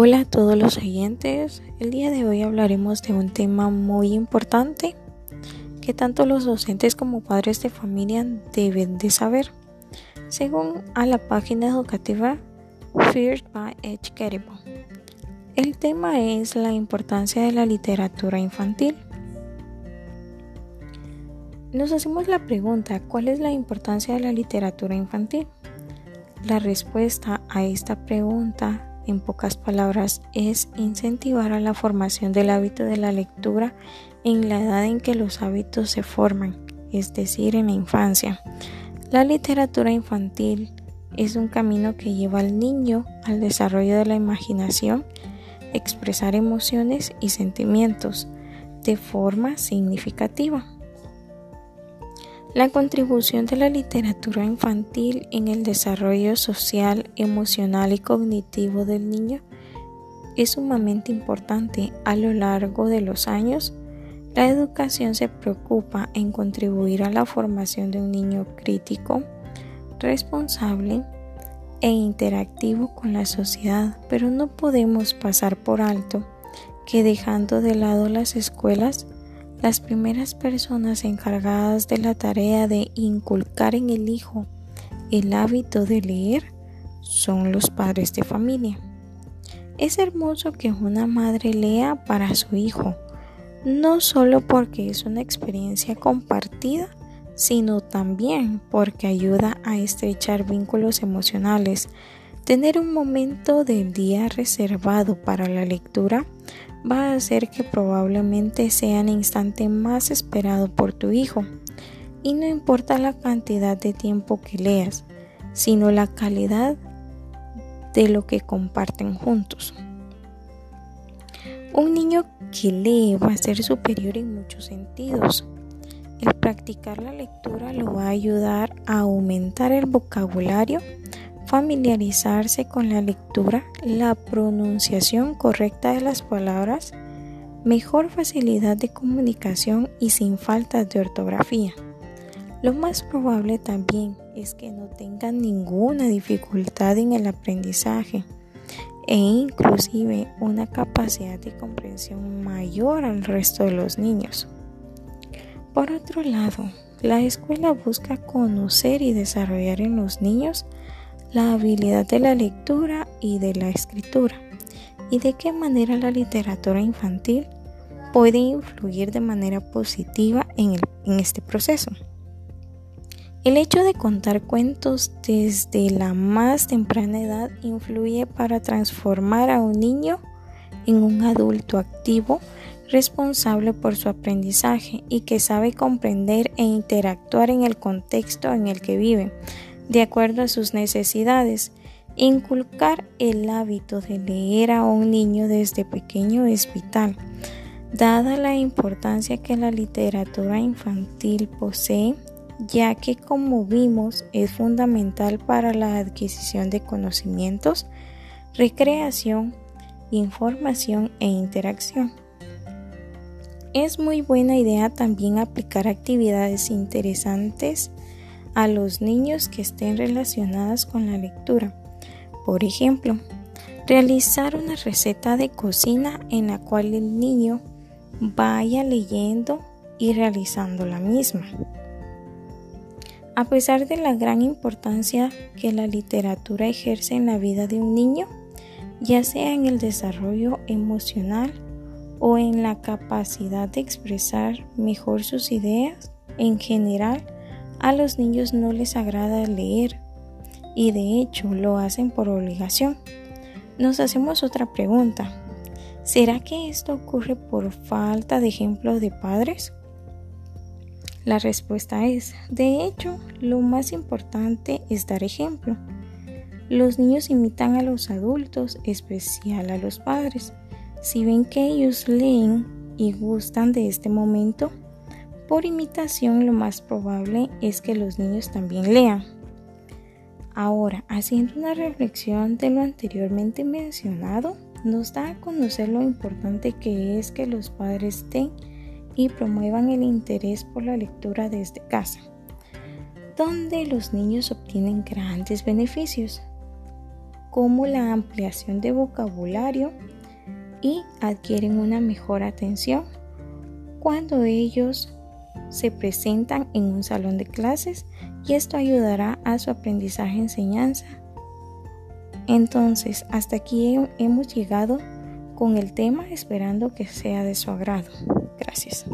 Hola a todos los oyentes. El día de hoy hablaremos de un tema muy importante que tanto los docentes como padres de familia deben de saber. Según a la página educativa Feared by Educatable. El tema es la importancia de la literatura infantil. Nos hacemos la pregunta, ¿cuál es la importancia de la literatura infantil? La respuesta a esta pregunta en pocas palabras, es incentivar a la formación del hábito de la lectura en la edad en que los hábitos se forman, es decir, en la infancia. La literatura infantil es un camino que lleva al niño al desarrollo de la imaginación, expresar emociones y sentimientos de forma significativa. La contribución de la literatura infantil en el desarrollo social, emocional y cognitivo del niño es sumamente importante. A lo largo de los años, la educación se preocupa en contribuir a la formación de un niño crítico, responsable e interactivo con la sociedad, pero no podemos pasar por alto que dejando de lado las escuelas, las primeras personas encargadas de la tarea de inculcar en el hijo el hábito de leer son los padres de familia. Es hermoso que una madre lea para su hijo, no solo porque es una experiencia compartida, sino también porque ayuda a estrechar vínculos emocionales. Tener un momento del día reservado para la lectura va a hacer que probablemente sea el instante más esperado por tu hijo. Y no importa la cantidad de tiempo que leas, sino la calidad de lo que comparten juntos. Un niño que lee va a ser superior en muchos sentidos. El practicar la lectura lo va a ayudar a aumentar el vocabulario familiarizarse con la lectura, la pronunciación correcta de las palabras, mejor facilidad de comunicación y sin faltas de ortografía. Lo más probable también es que no tengan ninguna dificultad en el aprendizaje e inclusive una capacidad de comprensión mayor al resto de los niños. Por otro lado, la escuela busca conocer y desarrollar en los niños la habilidad de la lectura y de la escritura y de qué manera la literatura infantil puede influir de manera positiva en, este proceso. El hecho de contar cuentos desde la más temprana edad influye para transformar a un niño en un adulto activo, responsable por su aprendizaje y que sabe comprender e interactuar en el contexto en el que vive, de acuerdo a sus necesidades. Inculcar el hábito de leer a un niño desde pequeño es vital, dada la importancia que la literatura infantil posee, ya que como vimos es fundamental para la adquisición de conocimientos, recreación, información e interacción. Es muy buena idea también aplicar actividades interesantes a los niños que estén relacionadas con la lectura. Por ejemplo, realizar una receta de cocina en la cual el niño vaya leyendo y realizando la misma. A pesar de la gran importancia que la literatura ejerce en la vida de un niño, ya sea en el desarrollo emocional o en la capacidad de expresar mejor sus ideas, en general, a los niños no les agrada leer y de hecho lo hacen por obligación. Nos hacemos otra pregunta. ¿Será que esto ocurre por falta de ejemplos de padres? La respuesta es, de hecho, lo más importante es dar ejemplo. Los niños imitan a los adultos, especial a los padres. Si ven que ellos leen y gustan de este momento, por imitación, lo más probable es que los niños también lean. Ahora, haciendo una reflexión de lo anteriormente mencionado, nos da a conocer lo importante que es que los padres den y promuevan el interés por la lectura desde casa, donde los niños obtienen grandes beneficios. como la ampliación de vocabulario y adquieren una mejor atención cuando ellos se presentan en un salón de clases y esto ayudará a su aprendizaje-enseñanza. Entonces, hasta aquí hemos llegado con el tema esperando que sea de su agrado. Gracias.